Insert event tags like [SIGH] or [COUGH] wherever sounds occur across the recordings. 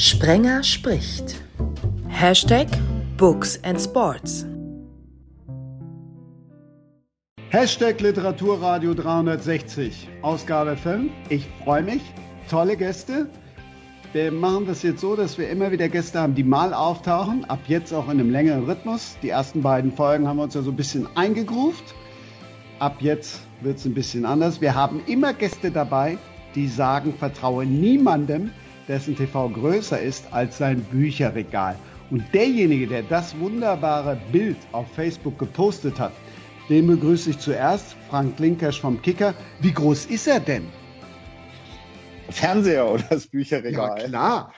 Sprenger spricht. Hashtag Books and Sports. Hashtag Literaturradio 360, Ausgabe 5. Ich freue mich. Tolle Gäste. Wir machen das jetzt so, dass wir immer wieder Gäste haben, die mal auftauchen. Ab jetzt auch in einem längeren Rhythmus. Die ersten beiden Folgen haben wir uns ja so ein bisschen eingegruft. Ab jetzt wird es ein bisschen anders. Wir haben immer Gäste dabei, die sagen, vertraue niemandem, dessen TV größer ist als sein Bücherregal. Und derjenige, der das wunderbare Bild auf Facebook gepostet hat, den begrüße ich zuerst, Frank Linkersch vom Kicker. Wie groß ist er denn? Fernseher oder das Bücherregal? Ja, klar.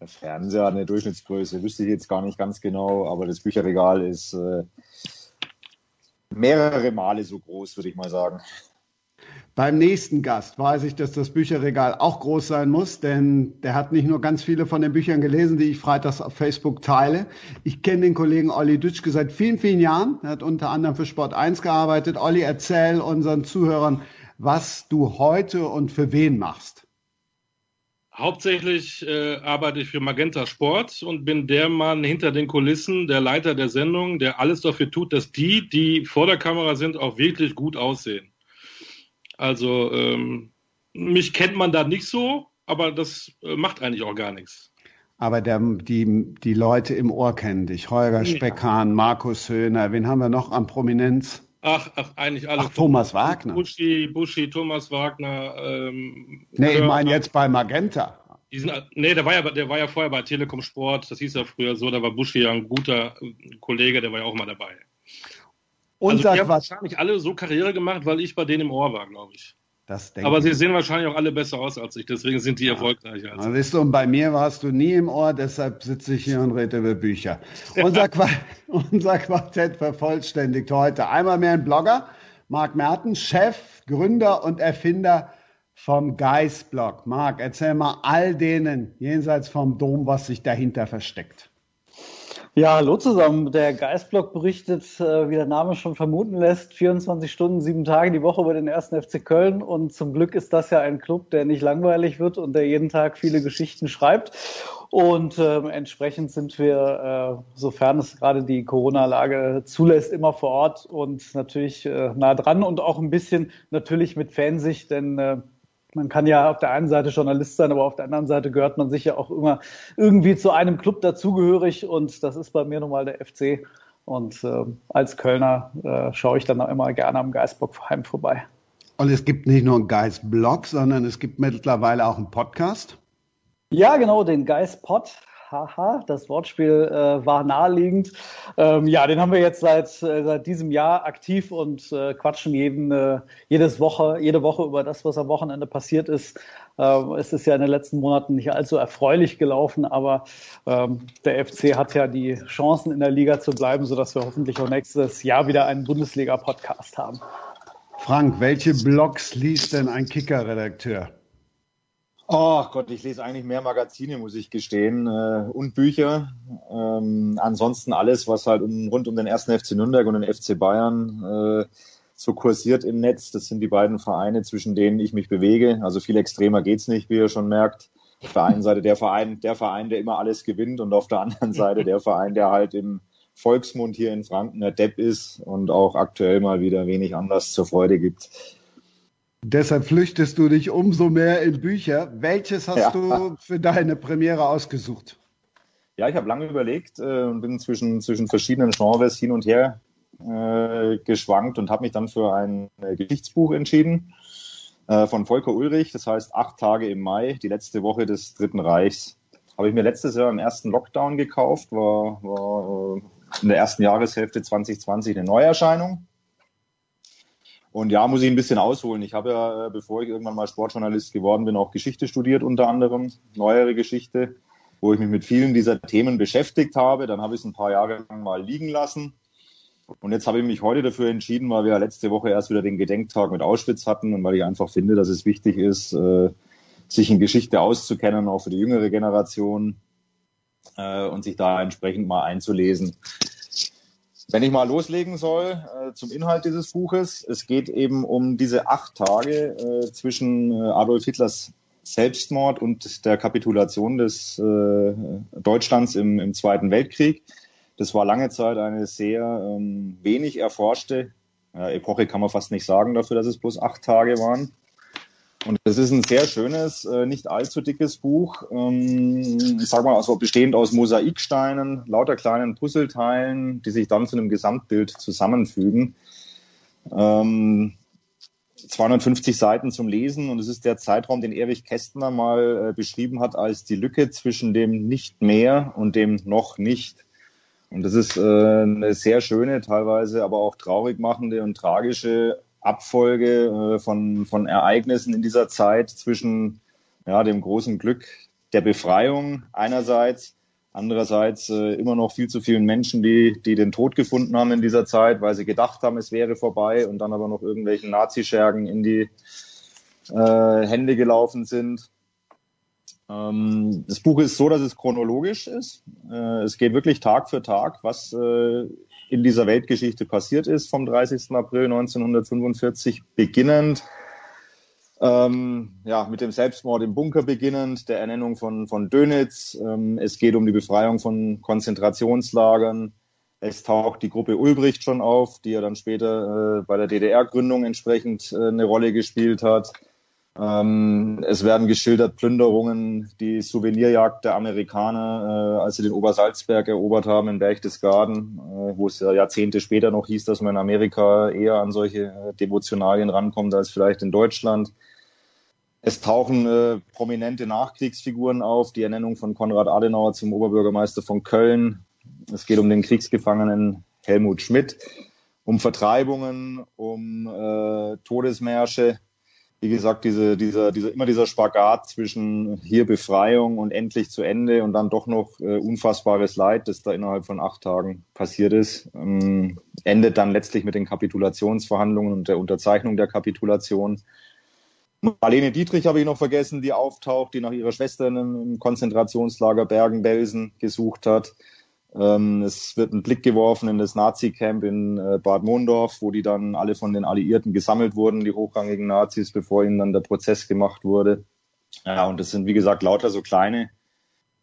Der Fernseher hat eine Durchschnittsgröße, wüsste ich jetzt gar nicht ganz genau, aber das Bücherregal ist äh, mehrere Male so groß, würde ich mal sagen. Beim nächsten Gast weiß ich, dass das Bücherregal auch groß sein muss, denn der hat nicht nur ganz viele von den Büchern gelesen, die ich freitags auf Facebook teile. Ich kenne den Kollegen Olli Dütschke seit vielen, vielen Jahren. Er hat unter anderem für Sport 1 gearbeitet. Olli, erzähl unseren Zuhörern, was du heute und für wen machst. Hauptsächlich äh, arbeite ich für Magenta Sport und bin der Mann hinter den Kulissen, der Leiter der Sendung, der alles dafür tut, dass die, die vor der Kamera sind, auch wirklich gut aussehen. Also ähm, mich kennt man da nicht so, aber das äh, macht eigentlich auch gar nichts. Aber der, die, die Leute im Ohr kennen dich. Holger Speckhahn, Markus Höhner, wen haben wir noch an Prominenz? Ach, ach eigentlich alle. Ach, Thomas Wagner. Buschi, Buschi Thomas Wagner. Ähm, nee, ich meine jetzt bei Magenta. Die sind, nee, der war, ja, der war ja vorher bei Telekom Sport, das hieß ja früher so, da war Buschi ja ein guter Kollege, der war ja auch mal dabei. Und also die haben wahrscheinlich alle so Karriere gemacht, weil ich bei denen im Ohr war, glaube ich. Aber ich. sie sehen wahrscheinlich auch alle besser aus als ich, deswegen sind die ja. erfolgreicher als ich. Und bei mir warst du nie im Ohr, deshalb sitze ich hier und rede über Bücher. Unser, Qu [LAUGHS] unser Quartett vervollständigt heute einmal mehr ein Blogger, Marc Merten, Chef, Gründer und Erfinder vom Geist-Blog. Marc, erzähl mal all denen jenseits vom Dom, was sich dahinter versteckt. Ja, hallo zusammen. Der Geistblock berichtet, äh, wie der Name schon vermuten lässt, 24 Stunden, sieben Tage die Woche über den ersten FC Köln. Und zum Glück ist das ja ein Club, der nicht langweilig wird und der jeden Tag viele Geschichten schreibt. Und äh, entsprechend sind wir, äh, sofern es gerade die Corona-Lage zulässt, immer vor Ort und natürlich äh, nah dran und auch ein bisschen natürlich mit Fansicht, denn äh, man kann ja auf der einen Seite Journalist sein, aber auf der anderen Seite gehört man sich ja auch immer irgendwie zu einem Club dazugehörig und das ist bei mir nun mal der FC. Und äh, als Kölner äh, schaue ich dann auch immer gerne am Geistbockheim vorbei. Und es gibt nicht nur einen Geistblog, sondern es gibt mittlerweile auch einen Podcast. Ja, genau, den Geistpod haha, das Wortspiel äh, war naheliegend. Ähm, ja, den haben wir jetzt seit, äh, seit diesem Jahr aktiv und äh, quatschen jeden, äh, jedes Woche, jede Woche über das, was am Wochenende passiert ist. Ähm, es ist ja in den letzten Monaten nicht allzu erfreulich gelaufen, aber ähm, der FC hat ja die Chancen in der Liga zu bleiben, sodass wir hoffentlich auch nächstes Jahr wieder einen Bundesliga-Podcast haben. Frank, welche Blogs liest denn ein Kicker-Redakteur? Oh Gott, ich lese eigentlich mehr Magazine, muss ich gestehen, äh, und Bücher. Ähm, ansonsten alles, was halt um, rund um den ersten FC Nürnberg und den FC Bayern äh, so kursiert im Netz. Das sind die beiden Vereine, zwischen denen ich mich bewege. Also viel extremer geht's nicht, wie ihr schon merkt. Auf der einen Seite der Verein, der Verein, der immer alles gewinnt, und auf der anderen Seite der Verein, der halt im Volksmund hier in Franken der Depp ist und auch aktuell mal wieder wenig Anlass zur Freude gibt. Deshalb flüchtest du dich umso mehr in Bücher. Welches hast ja. du für deine Premiere ausgesucht? Ja, ich habe lange überlegt äh, und bin zwischen, zwischen verschiedenen Genres hin und her äh, geschwankt und habe mich dann für ein äh, Geschichtsbuch entschieden äh, von Volker Ulrich. Das heißt Acht Tage im Mai, die letzte Woche des Dritten Reichs. Habe ich mir letztes Jahr im ersten Lockdown gekauft, war, war äh, in der ersten Jahreshälfte 2020 eine Neuerscheinung. Und ja, muss ich ein bisschen ausholen. Ich habe ja, äh, bevor ich irgendwann mal Sportjournalist geworden bin, auch Geschichte studiert, unter anderem neuere Geschichte, wo ich mich mit vielen dieser Themen beschäftigt habe. Dann habe ich es ein paar Jahre lang mal liegen lassen. Und jetzt habe ich mich heute dafür entschieden, weil wir ja letzte Woche erst wieder den Gedenktag mit Auschwitz hatten und weil ich einfach finde, dass es wichtig ist, äh, sich in Geschichte auszukennen, auch für die jüngere Generation äh, und sich da entsprechend mal einzulesen. Wenn ich mal loslegen soll äh, zum Inhalt dieses Buches, es geht eben um diese acht Tage äh, zwischen äh, Adolf Hitlers Selbstmord und der Kapitulation des äh, Deutschlands im, im Zweiten Weltkrieg. Das war lange Zeit eine sehr ähm, wenig erforschte ja, Epoche, kann man fast nicht sagen dafür, dass es bloß acht Tage waren. Und es ist ein sehr schönes, äh, nicht allzu dickes Buch. Ähm, ich sag mal, also bestehend aus Mosaiksteinen, lauter kleinen Puzzleteilen, die sich dann zu einem Gesamtbild zusammenfügen. 250 ähm, Seiten zum Lesen und es ist der Zeitraum, den Erich Kästner mal äh, beschrieben hat als die Lücke zwischen dem Nicht mehr und dem Noch nicht. Und das ist äh, eine sehr schöne, teilweise aber auch traurig machende und tragische Abfolge äh, von, von Ereignissen in dieser Zeit zwischen ja, dem großen Glück der Befreiung einerseits, andererseits äh, immer noch viel zu vielen Menschen, die, die den Tod gefunden haben in dieser Zeit, weil sie gedacht haben, es wäre vorbei und dann aber noch irgendwelchen Nazischergen in die äh, Hände gelaufen sind. Ähm, das Buch ist so, dass es chronologisch ist. Äh, es geht wirklich Tag für Tag, was äh, in dieser Weltgeschichte passiert ist vom 30. April 1945 beginnend. Ähm, ja, mit dem Selbstmord im Bunker beginnend, der Ernennung von, von Dönitz. Ähm, es geht um die Befreiung von Konzentrationslagern. Es taucht die Gruppe Ulbricht schon auf, die ja dann später äh, bei der DDR-Gründung entsprechend eine Rolle gespielt hat. Ähm, es werden geschildert Plünderungen, die Souvenirjagd der Amerikaner, äh, als sie den Obersalzberg erobert haben in Berchtesgaden, äh, wo es ja Jahrzehnte später noch hieß, dass man in Amerika eher an solche äh, Devotionalien rankommt als vielleicht in Deutschland. Es tauchen äh, prominente Nachkriegsfiguren auf, die Ernennung von Konrad Adenauer zum Oberbürgermeister von Köln. Es geht um den Kriegsgefangenen Helmut Schmidt, um Vertreibungen, um äh, Todesmärsche wie gesagt, diese, dieser, dieser, immer dieser Spagat zwischen hier Befreiung und endlich zu Ende und dann doch noch äh, unfassbares Leid, das da innerhalb von acht Tagen passiert ist, ähm, endet dann letztlich mit den Kapitulationsverhandlungen und der Unterzeichnung der Kapitulation. Marlene Dietrich habe ich noch vergessen, die auftaucht, die nach ihrer Schwester im Konzentrationslager Bergen-Belsen gesucht hat. Ähm, es wird ein Blick geworfen in das Nazi-Camp in äh, Bad Mondorf, wo die dann alle von den Alliierten gesammelt wurden, die hochrangigen Nazis, bevor ihnen dann der Prozess gemacht wurde. Ja, und das sind, wie gesagt, lauter so kleine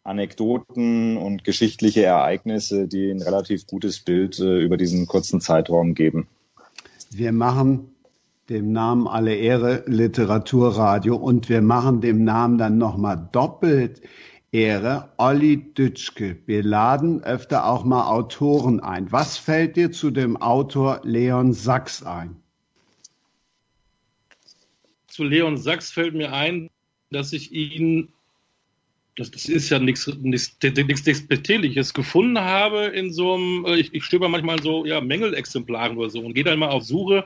Anekdoten und geschichtliche Ereignisse, die ein relativ gutes Bild äh, über diesen kurzen Zeitraum geben. Wir machen dem Namen alle Ehre Literaturradio und wir machen dem Namen dann nochmal doppelt Ehre, Olli Dütschke. Wir laden öfter auch mal Autoren ein. Was fällt dir zu dem Autor Leon Sachs ein? Zu Leon Sachs fällt mir ein, dass ich ihn, das, das ist ja nichts Despektierliches, gefunden habe in so einem, äh, ich, ich stöber manchmal so ja, Mängelexemplaren oder so und gehe dann mal auf Suche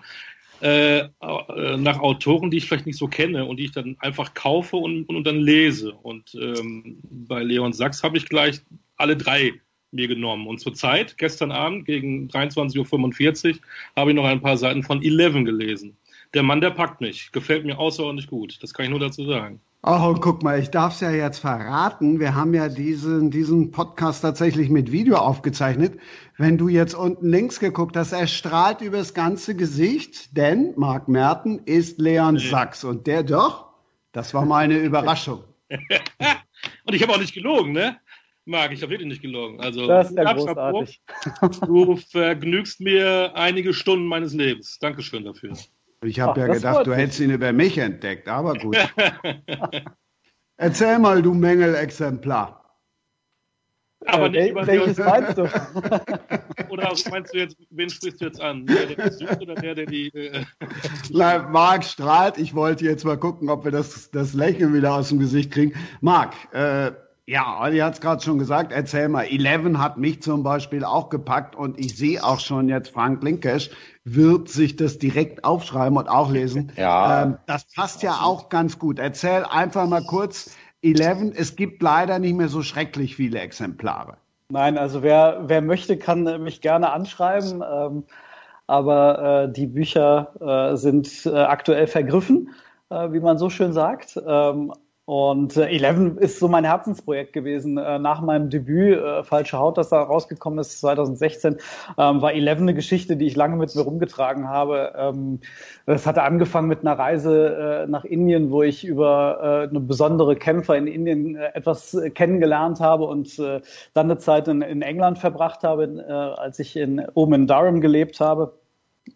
äh, äh, nach Autoren, die ich vielleicht nicht so kenne und die ich dann einfach kaufe und, und, und dann lese. Und ähm, bei Leon Sachs habe ich gleich alle drei mir genommen. Und zurzeit, gestern Abend gegen 23.45 Uhr, habe ich noch ein paar Seiten von Eleven gelesen. Der Mann, der packt mich. Gefällt mir außerordentlich gut. Das kann ich nur dazu sagen. Oh, und guck mal, ich darf es ja jetzt verraten. Wir haben ja diesen, diesen Podcast tatsächlich mit Video aufgezeichnet. Wenn du jetzt unten links geguckt hast, er strahlt übers ganze Gesicht, denn Marc Merten ist Leon Sachs und der doch, das war meine Überraschung. [LAUGHS] und ich habe auch nicht gelogen, ne? Marc, ich habe wirklich nicht gelogen. Also, das ist ja großartig. Du vergnügst mir einige Stunden meines Lebens. Dankeschön dafür. Ich habe ja gedacht, du hättest ihn über mich entdeckt, aber gut. [LAUGHS] Erzähl mal, du Mängelexemplar. Aber nicht über welches meinst du? [LAUGHS] oder meinst du jetzt, wen sprichst du jetzt an? Der, der sucht oder der, der die. Äh, Nein, Marc strahlt. Ich wollte jetzt mal gucken, ob wir das, das Lächeln wieder aus dem Gesicht kriegen. Marc, äh, ja, Olli hat es gerade schon gesagt, erzähl mal. Eleven hat mich zum Beispiel auch gepackt und ich sehe auch schon jetzt, Frank Linkesch wird sich das direkt aufschreiben und auch lesen. [LAUGHS] Ja. Ähm, das passt ja auch ganz gut. Erzähl einfach mal kurz, Eleven, es gibt leider nicht mehr so schrecklich viele Exemplare. Nein, also wer, wer möchte, kann mich gerne anschreiben. Ähm, aber äh, die Bücher äh, sind äh, aktuell vergriffen, äh, wie man so schön sagt. Ähm, Und äh, Eleven ist so mein Herzensprojekt gewesen. Äh, nach meinem Debüt, äh, Falsche Haut, das da rausgekommen ist, 2016, ähm, war Eleven eine Geschichte, die ich lange mit mir rumgetragen habe. Ähm, es hatte angefangen mit einer Reise äh, nach Indien, wo ich über äh, eine besondere Kämpfer in Indien äh, etwas äh, kennengelernt habe und äh, dann eine Zeit in, in England verbracht habe, äh, als ich in, oben in Durham gelebt habe.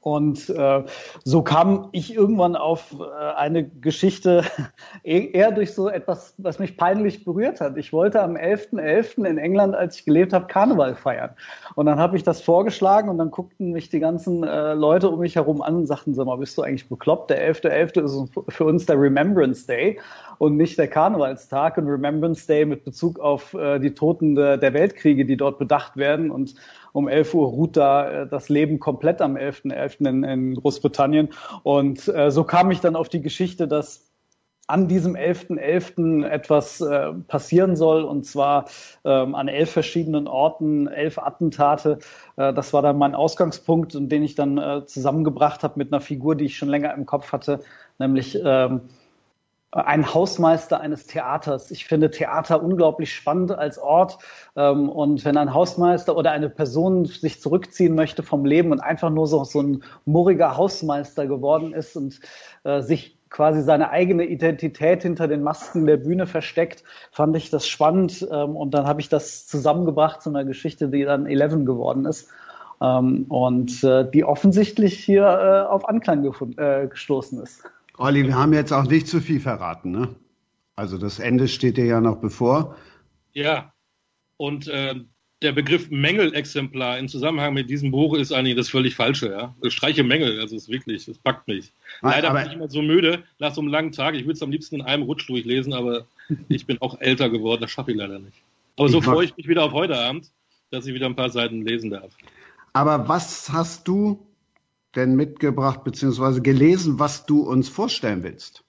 Und äh, so kam ich irgendwann auf äh, eine Geschichte [LAUGHS] e-, eher durch so etwas, was mich peinlich berührt hat. Ich wollte am 11.11. .11. in England, als ich gelebt habe, Karneval feiern. Und dann habe ich das vorgeschlagen und dann guckten mich die ganzen äh, Leute um mich herum an und sagten, sag mal, bist du eigentlich bekloppt? Der 11.11. .11. ist für uns der Remembrance Day und nicht der Karnevalstag und Remembrance Day mit Bezug auf äh, die Toten de, der Weltkriege, die dort bedacht werden. Und um 11 Uhr ruht da äh, das Leben komplett am 11.11. .11. In, in Großbritannien. Und äh, so kam ich dann auf die Geschichte, dass an diesem 11.11. .11. etwas äh, passieren soll, und zwar ähm, an elf verschiedenen Orten, elf Attentate. Äh, das war dann mein Ausgangspunkt, und den ich dann äh, zusammengebracht habe mit einer Figur, die ich schon länger im Kopf hatte, nämlich ähm, ein Hausmeister eines Theaters. Ich finde Theater unglaublich spannend als Ort. Ähm, und wenn ein Hausmeister oder eine Person sich zurückziehen möchte vom Leben und einfach nur so, so ein murriger Hausmeister geworden ist und äh, sich quasi seine eigene Identität hinter den Masken der Bühne versteckt, fand ich das spannend. Ähm, und dann habe ich das zusammengebracht zu einer Geschichte, die dann Eleven geworden ist. Ähm, und äh, die offensichtlich hier äh, auf Anklang gestoßen ist. Olli, wir haben jetzt auch nicht zu viel verraten, ne? Also das Ende steht dir ja noch bevor. Ja, und äh, der Begriff Mängelexemplar im Zusammenhang mit diesem Buch ist eigentlich das völlig Falsche. Ja? Ich streiche Mängel, also ist wirklich, das packt mich. Leider aber, bin ich immer so müde nach so einem langen Tag. Ich würde es am liebsten in einem Rutsch durchlesen, aber [LAUGHS] ich bin auch älter geworden, das schaffe ich leider nicht. Aber so freue ich mich wieder auf heute Abend, dass ich wieder ein paar Seiten lesen darf. Aber was hast du denn mitgebracht bzw. gelesen, was du uns vorstellen willst?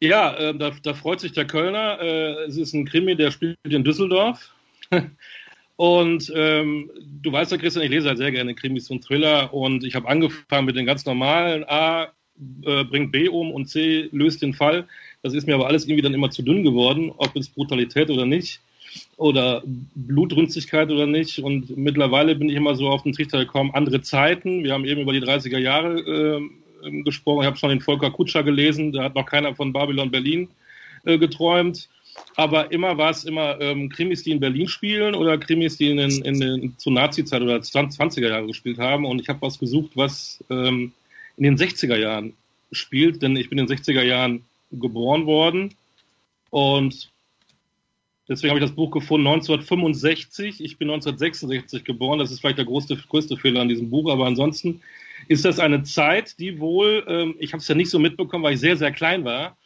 Ja, äh, da, da, freut sich der Kölner. Äh, es ist ein Krimi, der spielt in Düsseldorf. [LAUGHS] und ähm, du weißt ja, Christian, ich lese halt sehr gerne Krimis und Thriller. Und ich habe angefangen mit den ganz normalen A äh, bringt B um und C löst den Fall. Das ist mir aber alles irgendwie dann immer zu dünn geworden, ob es Brutalität oder nicht oder Blutrünstigkeit oder nicht. Und mittlerweile bin ich immer so auf den Trichter gekommen, andere Zeiten. Wir haben eben über die 30er Jahre äh, gesprochen. Ich habe schon den Volker Kutscher gelesen, da hat noch keiner von Babylon Berlin äh, geträumt. Aber immer war es immer ähm, Krimis, die in Berlin spielen oder Krimis, die in, in, in, in zur Nazi-Zeit oder 20er Jahre gespielt haben. Und ich habe was gesucht, was ähm, in den 60er Jahren spielt, denn ich bin in den 60er Jahren geboren worden. Und Deswegen habe ich das Buch gefunden 1965. Ich bin 1966 geboren. Das ist vielleicht der größte, größte Fehler an diesem Buch. Aber ansonsten ist das eine Zeit, die wohl, ähm, ich habe es ja nicht so mitbekommen, weil ich sehr, sehr klein war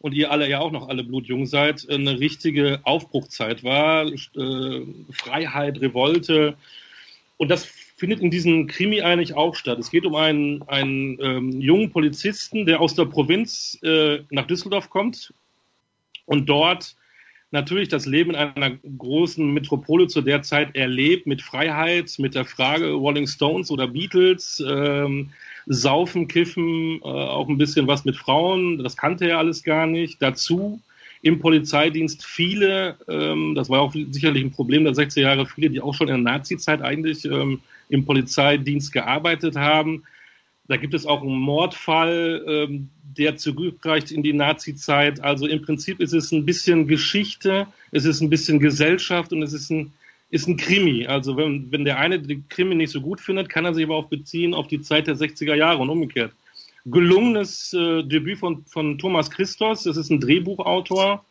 und ihr alle ja auch noch alle blutjung seid, eine richtige Aufbruchzeit war. Äh, Freiheit, Revolte. Und das findet in diesem Krimi eigentlich auch statt. Es geht um einen, einen ähm, jungen Polizisten, der aus der Provinz äh, nach Düsseldorf kommt und dort natürlich das Leben in einer großen Metropole zu der Zeit erlebt, mit Freiheit, mit der Frage Rolling Stones oder Beatles, ähm, Saufen, Kiffen, äh, auch ein bisschen was mit Frauen, das kannte er alles gar nicht. Dazu im Polizeidienst viele, ähm, das war auch sicherlich ein Problem der 60er Jahre, viele, die auch schon in der Nazi-Zeit eigentlich ähm, im Polizeidienst gearbeitet haben. Da gibt es auch einen Mordfall, ähm, der zurückreicht in die Nazi-Zeit. Also im Prinzip ist es ein bisschen Geschichte, es ist ein bisschen Gesellschaft und es ist ein, ist ein Krimi. Also wenn, wenn der eine die Krimi nicht so gut findet, kann er sich aber auch beziehen auf die Zeit der 60er Jahre und umgekehrt. Gelungenes äh, Debüt von, von Thomas Christos, das ist ein Drehbuchautor,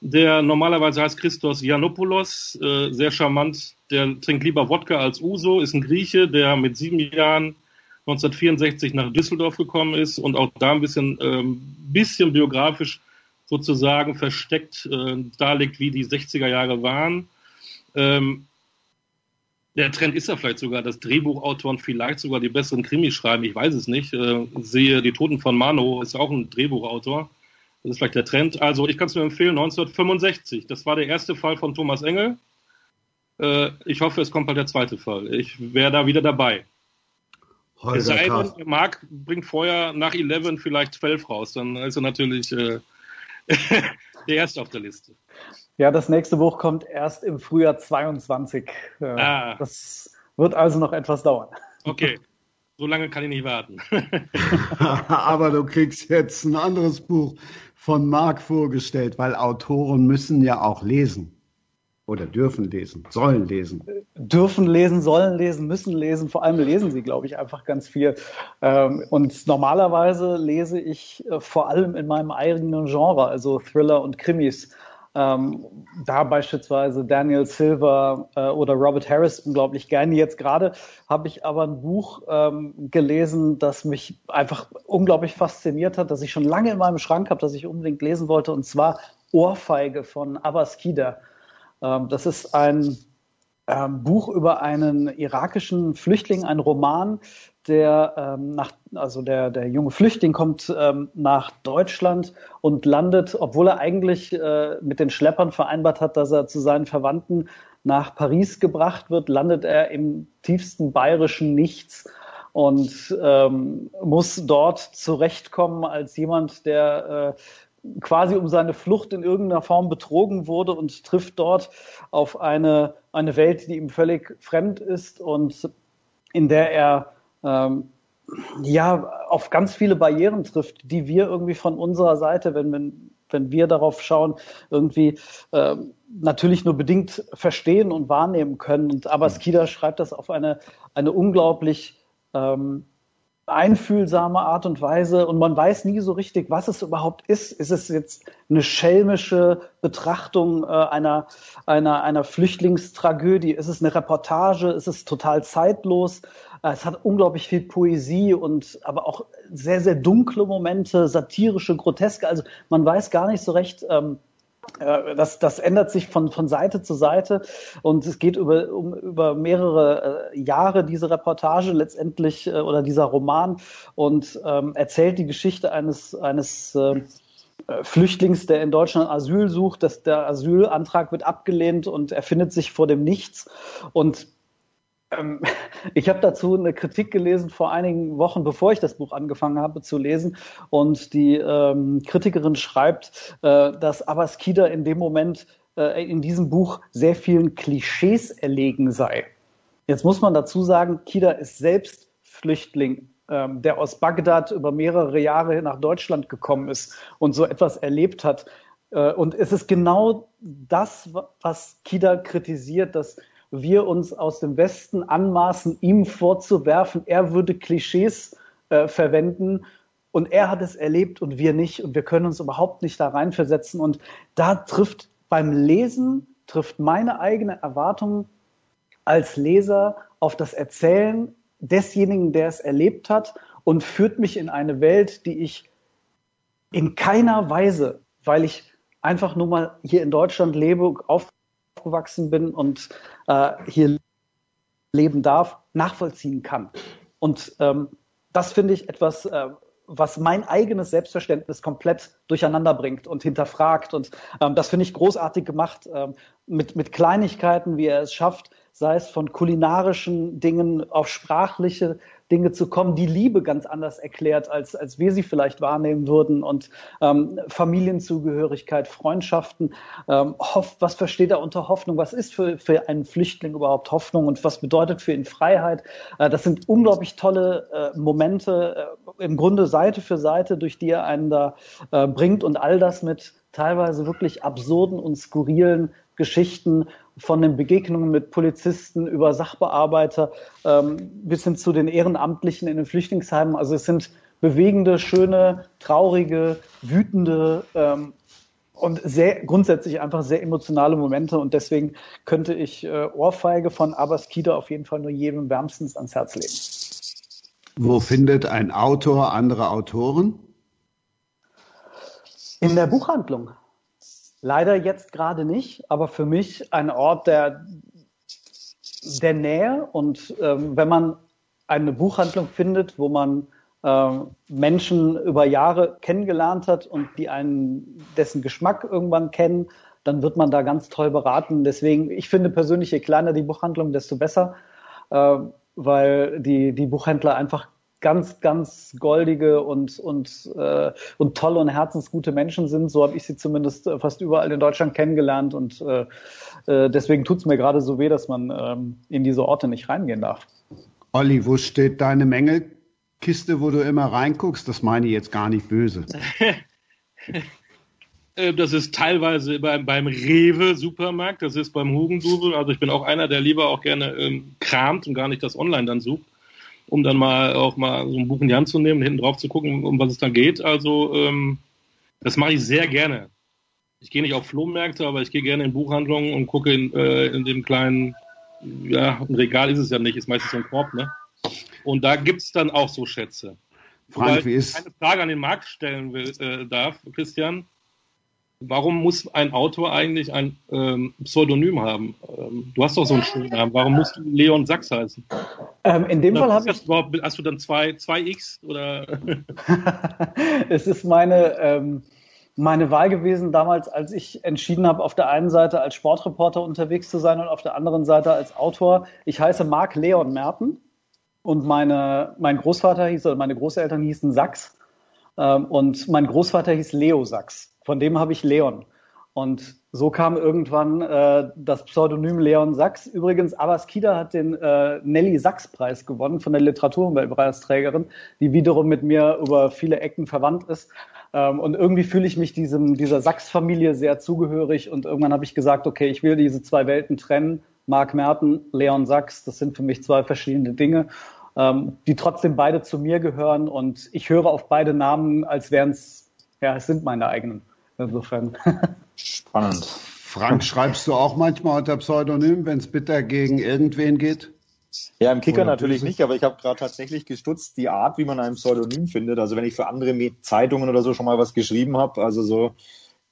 der normalerweise heißt Christos Janopoulos, äh, sehr charmant, der trinkt lieber Wodka als Uso, ist ein Grieche, der mit sieben Jahren 1964 nach Düsseldorf gekommen ist und auch da ein bisschen, ähm, bisschen biografisch sozusagen versteckt äh, darlegt, wie die 60er Jahre waren. Ähm, der Trend ist ja vielleicht sogar, dass Drehbuchautoren vielleicht sogar die besseren Krimis schreiben. Ich weiß es nicht. Äh, sehe Die Toten von Mano ist auch ein Drehbuchautor. Das ist vielleicht der Trend. Also ich kann es mir empfehlen, 1965. Das war der erste Fall von Thomas Engel. Äh, ich hoffe, es kommt bald der zweite Fall. Ich wäre da wieder dabei. Holger es sei denn, Marc bringt vorher nach 11 vielleicht 12 raus, dann ist er natürlich. Äh, [LAUGHS] der erste auf der Liste. Ja, das nächste Buch kommt erst im Frühjahr 22. Ah. Das wird also noch etwas dauern. Okay, [LAUGHS] so lange kann ich nicht warten. [LAUGHS] Aber du kriegst jetzt ein anderes Buch von Marc vorgestellt, weil Autoren müssen ja auch lesen. Oder dürfen lesen, sollen lesen. Dürfen lesen, sollen lesen, müssen lesen. Vor allem lesen sie, glaube ich, einfach ganz viel. Ähm, und normalerweise lese ich äh, vor allem in meinem eigenen Genre, also Thriller und Krimis. Ähm, da beispielsweise Daniel Silver äh, oder Robert Harris unglaublich gerne. Jetzt gerade habe ich aber ein Buch ähm, gelesen, das mich einfach unglaublich fasziniert hat, das ich schon lange in meinem Schrank habe, das ich unbedingt lesen wollte, und zwar Ohrfeige von Abbas Kida. Ähm, das ist ein ähm, Buch über einen irakischen Flüchtling, ein Roman, der ähm, nach, also der, der junge Flüchtling kommt ähm, nach Deutschland und landet, obwohl er eigentlich äh, mit den Schleppern vereinbart hat, dass er zu seinen Verwandten nach Paris gebracht wird, landet er im tiefsten bayerischen Nichts und ähm, muss dort zurechtkommen als jemand, der äh, quasi um seine Flucht in irgendeiner Form betrogen wurde und trifft dort auf eine, eine Welt, die ihm völlig fremd ist und in der er ähm, ja, auf ganz viele Barrieren trifft, die wir irgendwie von unserer Seite, wenn, wenn, wenn wir darauf schauen, irgendwie äh, natürlich nur bedingt verstehen und wahrnehmen können. Und Abbas Kida schreibt das auf eine, eine unglaublich ähm, einfühlsame Art und Weise und man weiß nie so richtig, was es überhaupt ist. Ist es jetzt eine schelmische Betrachtung äh, einer, einer, einer Flüchtlingstragödie? Ist es eine Reportage? Ist es total zeitlos? Äh, es hat unglaublich viel Poesie und aber auch sehr, sehr dunkle Momente, satirische, groteske. Also man weiß gar nicht so recht, ähm, äh, das, das ändert sich von, von Seite zu Seite. Und es geht über, um, über mehrere äh, Jahre, diese Reportage letztendlich äh, oder dieser Roman. Und ähm, erzählt die Geschichte eines, eines äh, Flüchtlings, der in Deutschland Asyl sucht, dass der Asylantrag wird abgelehnt und er findet sich vor dem Nichts. Und ähm, [LAUGHS] ich habe dazu eine Kritik gelesen vor einigen Wochen, bevor ich das Buch angefangen habe zu lesen. Und die ähm, Kritikerin schreibt, äh, dass Abbas Kida in dem Moment äh, in diesem Buch sehr vielen Klischees erlegen sei. Jetzt muss man dazu sagen, Kida ist selbst Flüchtling, ähm, der aus Bagdad über mehrere Jahre nach Deutschland gekommen ist und so etwas erlebt hat. Äh, und es ist genau das, was Kida kritisiert, dass wir uns aus dem Westen anmaßen, ihm vorzuwerfen, er würde Klischees äh, verwenden. Und er hat es erlebt und wir nicht. Und wir können uns überhaupt nicht da reinversetzen. Und da trifft beim Lesen, trifft meine eigene Erwartung als Leser auf das Erzählen desjenigen, der es erlebt hat und führt mich in eine Welt, die ich in keiner Weise, weil ich einfach nur mal hier in Deutschland lebe, auf aufgewachsen bin und äh, hier leben darf, nachvollziehen kann. Und ähm, das finde ich etwas, äh, was mein eigenes Selbstverständnis komplett durcheinander bringt und hinterfragt. Und ähm, das finde ich großartig gemacht ähm, mit, mit Kleinigkeiten, wie er es schafft, sei es von kulinarischen Dingen auf sprachliche Dinge zu kommen, die Liebe ganz anders erklärt, als, als wir sie vielleicht wahrnehmen würden. Und ähm, Familienzugehörigkeit, Freundschaften, ähm, Hoff, was versteht er unter Hoffnung? Was ist für, für einen Flüchtling überhaupt Hoffnung und was bedeutet für ihn Freiheit? Äh, das sind unglaublich tolle äh, Momente, äh, im Grunde Seite für Seite, durch die er einen da äh, bringt und all das mit teilweise wirklich absurden und skurrilen Geschichten von den Begegnungen mit Polizisten über Sachbearbeiter ähm, bis hin zu den Ehrenamtlichen in den Flüchtlingsheimen. Also es sind bewegende, schöne, traurige, wütende ähm, und sehr grundsätzlich einfach sehr emotionale Momente. Und deswegen könnte ich äh, Ohrfeige von Abbas Kida auf jeden Fall nur jedem wärmstens ans Herz legen. Wo findet ein Autor andere Autoren? In der Buchhandlung. Leider jetzt gerade nicht, aber für mich ein Ort der, der Nähe. Und ähm, wenn man eine Buchhandlung findet, wo man äh, Menschen über Jahre kennengelernt hat und die einen dessen Geschmack irgendwann kennen, dann wird man da ganz toll beraten. Deswegen, ich finde persönlich, je kleiner die Buchhandlung, desto besser, äh, weil die, die Buchhändler einfach ganz, ganz goldige und, und, äh, und tolle und herzensgute Menschen sind. So habe ich sie zumindest äh, fast überall in Deutschland kennengelernt und äh, äh, deswegen tut es mir gerade so weh, dass man ähm, in diese Orte nicht reingehen darf. Olli, wo steht deine Mängelkiste, wo du immer reinguckst? Das meine ich jetzt gar nicht böse. [LAUGHS] Äh, das ist teilweise beim, beim Rewe-Supermarkt, das ist beim Hugendubel. Also ich bin auch einer, der lieber auch gerne ähm, kramt und gar nicht das online dann sucht, um dann mal auch mal so ein Buch in die Hand zu nehmen, hinten drauf zu gucken, um was es dann geht. Also ähm, das mache ich sehr gerne. Ich gehe nicht auf Flohmärkte, aber ich gehe gerne in Buchhandlungen und gucke in, äh, in dem kleinen, ja, ein Regal ist es ja nicht, ist meistens so ein Korb, ne? Und da gibt es dann auch so Schätze. Frank, wie ist... Ich eine Frage an den Markt stellen will, äh, darf, Christian. Warum muss ein Autor eigentlich ein ähm, Pseudonym haben? Ähm, du hast doch so einen schönen Namen. Warum musst du Leon Sachs heißen? Ähm, in dem oder Fall habe ich. Hast du dann zwei, zwei X oder? [LAUGHS] es ist meine, ähm, meine Wahl gewesen damals, als ich entschieden habe, auf der einen Seite als Sportreporter unterwegs zu sein und auf der anderen Seite als Autor. Ich heiße Marc Leon Merten und meine, mein Großvater hieß oder meine Großeltern hießen Sachs und mein Großvater hieß Leo Sachs. Von dem habe ich Leon. Und so kam irgendwann äh, das Pseudonym Leon Sachs. Übrigens, Abbas Kida hat den äh, Nelly Sachs-Preis gewonnen von der Literaturpreisträgerin, die wiederum mit mir über viele Ecken verwandt ist. Ähm, und irgendwie fühle ich mich diesem, dieser Sachs-Familie sehr zugehörig. Und irgendwann habe ich gesagt, okay, ich will diese zwei Welten trennen. Marc Merten, Leon Sachs, das sind für mich zwei verschiedene Dinge, ähm, die trotzdem beide zu mir gehören. Und ich höre auf beide Namen, als wären es, ja, es sind meine eigenen. Insofern. Spannend. Frank, schreibst du auch manchmal unter Pseudonym, wenn es bitter gegen irgendwen geht? Ja, im Kicker Oder natürlich nicht, aber ich habe gerade tatsächlich gestutzt, die Art, wie man ein Pseudonym findet. Also wenn ich für andere Zeitungen oder so schon mal was geschrieben habe, also so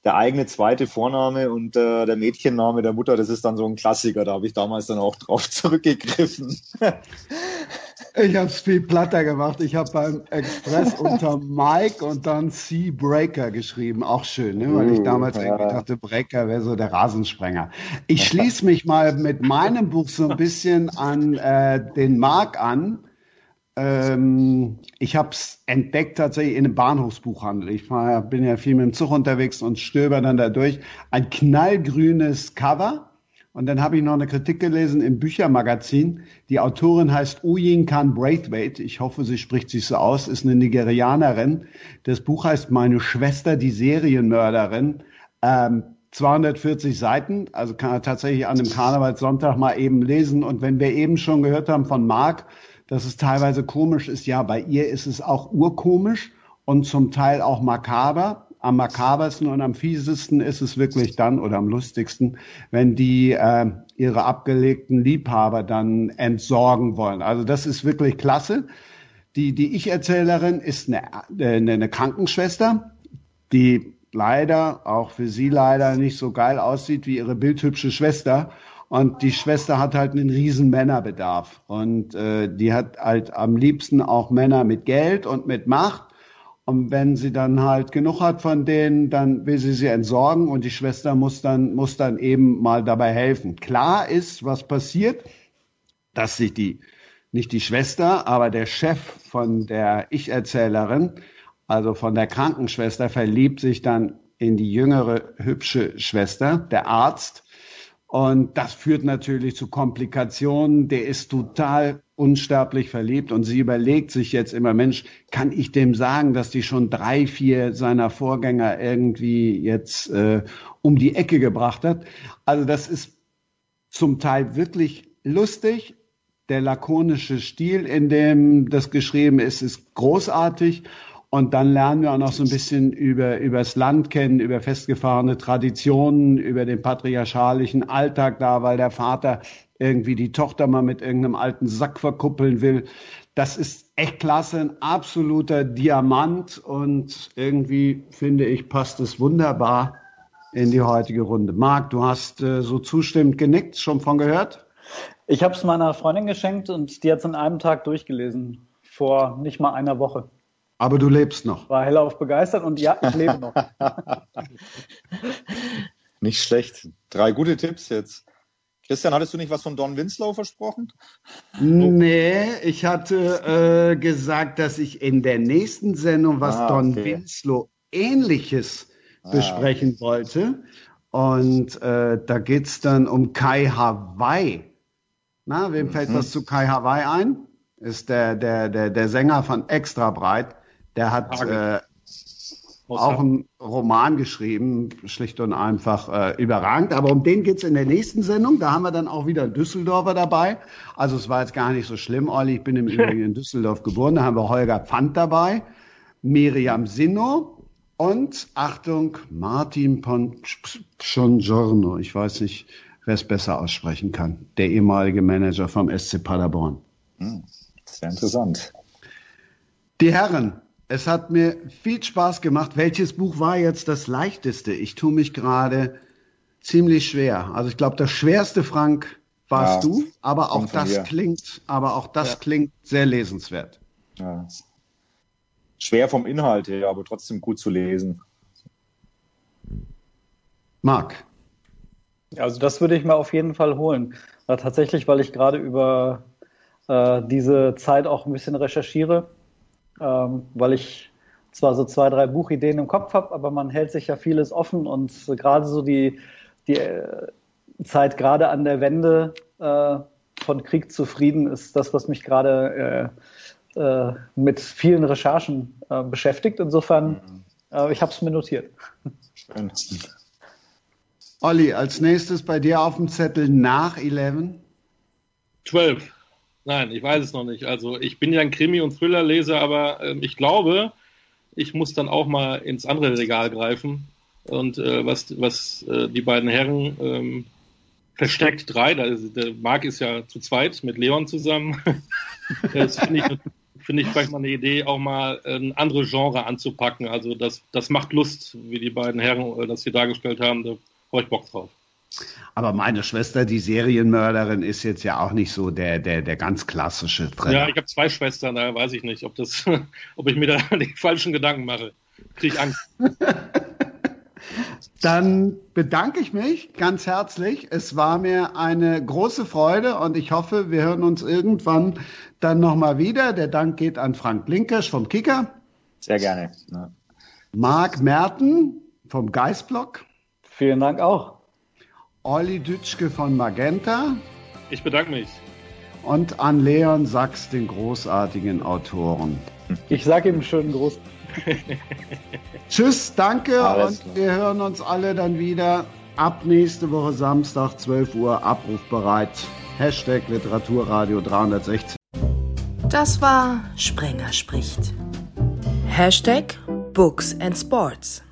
der eigene zweite Vorname und äh, der Mädchenname der Mutter, das ist dann so ein Klassiker. Da habe ich damals dann auch drauf [LAUGHS] zurückgegriffen. Ich habe es viel platter gemacht. Ich habe beim Express [LAUGHS] unter Mike und dann C Breaker geschrieben. Auch schön, ne? weil ich uh, damals ja. irgendwie dachte, Breaker wäre so der Rasensprenger. Ich schließe mich mal mit meinem Buch so ein bisschen an äh, den Mark an ähm, ich habe es entdeckt tatsächlich in einem Bahnhofsbuchhandel. Ich war, bin ja viel mit dem Zug unterwegs und stöber dann da durch. Ein knallgrünes Cover. Und dann habe ich noch eine Kritik gelesen im Büchermagazin. Die Autorin heißt Uyin Khan Braithwaite. Ich hoffe, sie spricht sich so aus, ist eine Nigerianerin. Das Buch heißt Meine Schwester, die Serienmörderin. Ähm, 240 Seiten, also kann er tatsächlich an einem Karnevalssonntag mal eben lesen. Und wenn wir eben schon gehört haben von Marc, dass es teilweise komisch ist. Ja, bei ihr ist es auch urkomisch und zum Teil auch makaber. Am makabersten und am fiesesten ist es wirklich dann oder am lustigsten, wenn die äh, ihre abgelegten Liebhaber dann entsorgen wollen. Also das ist wirklich klasse. Die, die Ich-Erzählerin ist eine, eine, eine Krankenschwester, die leider, auch für sie leider, nicht so geil aussieht wie ihre bildhübsche Schwester und die Schwester hat halt einen riesen Männerbedarf. Und äh, die hat halt am liebsten auch Männer mit Geld und mit Macht. Und wenn sie dann halt genug hat von denen, dann will sie sie entsorgen und die Schwester muss dann, muss dann eben mal dabei helfen. Klar ist, was passiert, dass sich die, nicht die Schwester, aber der Chef von der Ich-Erzählerin, also von der Krankenschwester, verliebt sich dann in die jüngere, hübsche Schwester. Der Arzt und das führt natürlich zu Komplikationen. Der ist total unsterblich verliebt und sie überlegt sich jetzt immer, Mensch, kann ich dem sagen, dass die schon drei, vier seiner Vorgänger irgendwie jetzt äh, um die Ecke gebracht hat? Also das ist zum Teil wirklich lustig. Der lakonische Stil, in dem das geschrieben ist, ist großartig. Und dann lernen wir auch noch so ein bisschen über, über das Land kennen, über festgefahrene Traditionen, über den patriarchalischen Alltag da, weil der Vater irgendwie die Tochter mal mit irgendeinem alten Sack verkuppeln will. Das ist echt klasse, ein absoluter Diamant und irgendwie finde ich, passt es wunderbar in die heutige Runde. Marc, du hast äh, so zustimmend genickt, schon von gehört? Ich habe es meiner Freundin geschenkt und die hat es in einem Tag durchgelesen, vor nicht mal einer Woche. Aber du lebst noch. War hellauf begeistert und ja, ich lebe noch. [LAUGHS] Nicht schlecht. Drei gute Tipps jetzt. Christian, hattest du nicht was von Don Winslow versprochen? Nee, ich hatte äh, gesagt, dass ich in der nächsten Sendung was Ah, Don okay. Winslow ähnliches Ah, besprechen wollte. Und äh, da geht's dann um Kai Hawaii. Na, wem fällt Mhm. was zu Kai Hawaii ein? Ist der, der, der, der Sänger von Extra Breit. Der hat äh, auch einen Roman geschrieben, schlicht und einfach äh, überragend. Aber um den geht's in der nächsten Sendung. Da haben wir dann auch wieder einen Düsseldorfer dabei. Also es war jetzt gar nicht so schlimm, Olli. Ich bin im [LAUGHS] Übrigen in Düsseldorf geboren. Da haben wir Holger Pfand dabei, Miriam Sinno und Achtung, Martin Pongiorno. Ich weiß nicht, wer es besser aussprechen kann. Der ehemalige Manager vom SC Paderborn. Sehr interessant. Die Herren, es hat mir viel Spaß gemacht. Welches Buch war jetzt das leichteste? Ich tue mich gerade ziemlich schwer. Also ich glaube, das schwerste, Frank, warst Ja, du, aber auch das mir. klingt, aber auch das Ja. klingt sehr lesenswert. Ja. Schwer vom Inhalt her, aber trotzdem gut zu lesen. Marc, Also das würde ich mir auf jeden Fall holen. Tatsächlich, weil ich gerade über äh, diese Zeit auch ein bisschen recherchiere, ähm, weil ich zwar so zwei, drei Buchideen im Kopf habe, aber man hält sich ja vieles offen und gerade so die, die äh, Zeit gerade an der Wende äh, von Krieg zu Frieden ist das, was mich gerade äh, äh, mit vielen Recherchen äh, beschäftigt. Insofern, äh, ich habe es mir notiert. Schön. Olli, als nächstes bei dir auf dem Zettel nach 11. 12. Nein, ich weiß es noch nicht. Also ich bin ja ein Krimi- und Thriller-Leser, aber ähm, ich glaube, ich muss dann auch mal ins andere Regal greifen. Und äh, was, was äh, die beiden Herren ähm, versteckt drei, da ist, der Marc ist ja zu zweit mit Leon zusammen. [LAUGHS] das finde ich, finde ich vielleicht mal eine Idee, auch mal ein anderes Genre anzupacken. Also das, das macht Lust, wie die beiden Herren äh, das hier dargestellt haben. Da habe ich Bock drauf. Aber meine Schwester, die Serienmörderin, ist jetzt ja auch nicht so der, der, der ganz klassische Thriller. Ja, ich habe zwei Schwestern, da weiß ich nicht, ob das, [LAUGHS] ob ich mir da [LAUGHS] die falschen Gedanken mache. Krieg ich Angst. [LAUGHS] Dann bedanke ich mich ganz herzlich. Es war mir eine große Freude und ich hoffe, wir hören uns irgendwann dann nochmal wieder. Der Dank geht an Frank Blinkersch vom Kicker, Sehr gerne. Ja. Marc Merten vom Geistblock, Vielen Dank auch. Olli Dütschke von Magenta Ich bedanke mich. und an Leon Sachs, den großartigen Autoren. Ich sage ihm einen schönen Gruß. [LAUGHS] Tschüss, danke Alles und klar. wir hören uns alle dann wieder ab nächste Woche Samstag, 12 Uhr, abrufbereit. Hashtag Literaturradio 360. Das war Sprenger spricht. Hashtag Books and Sports.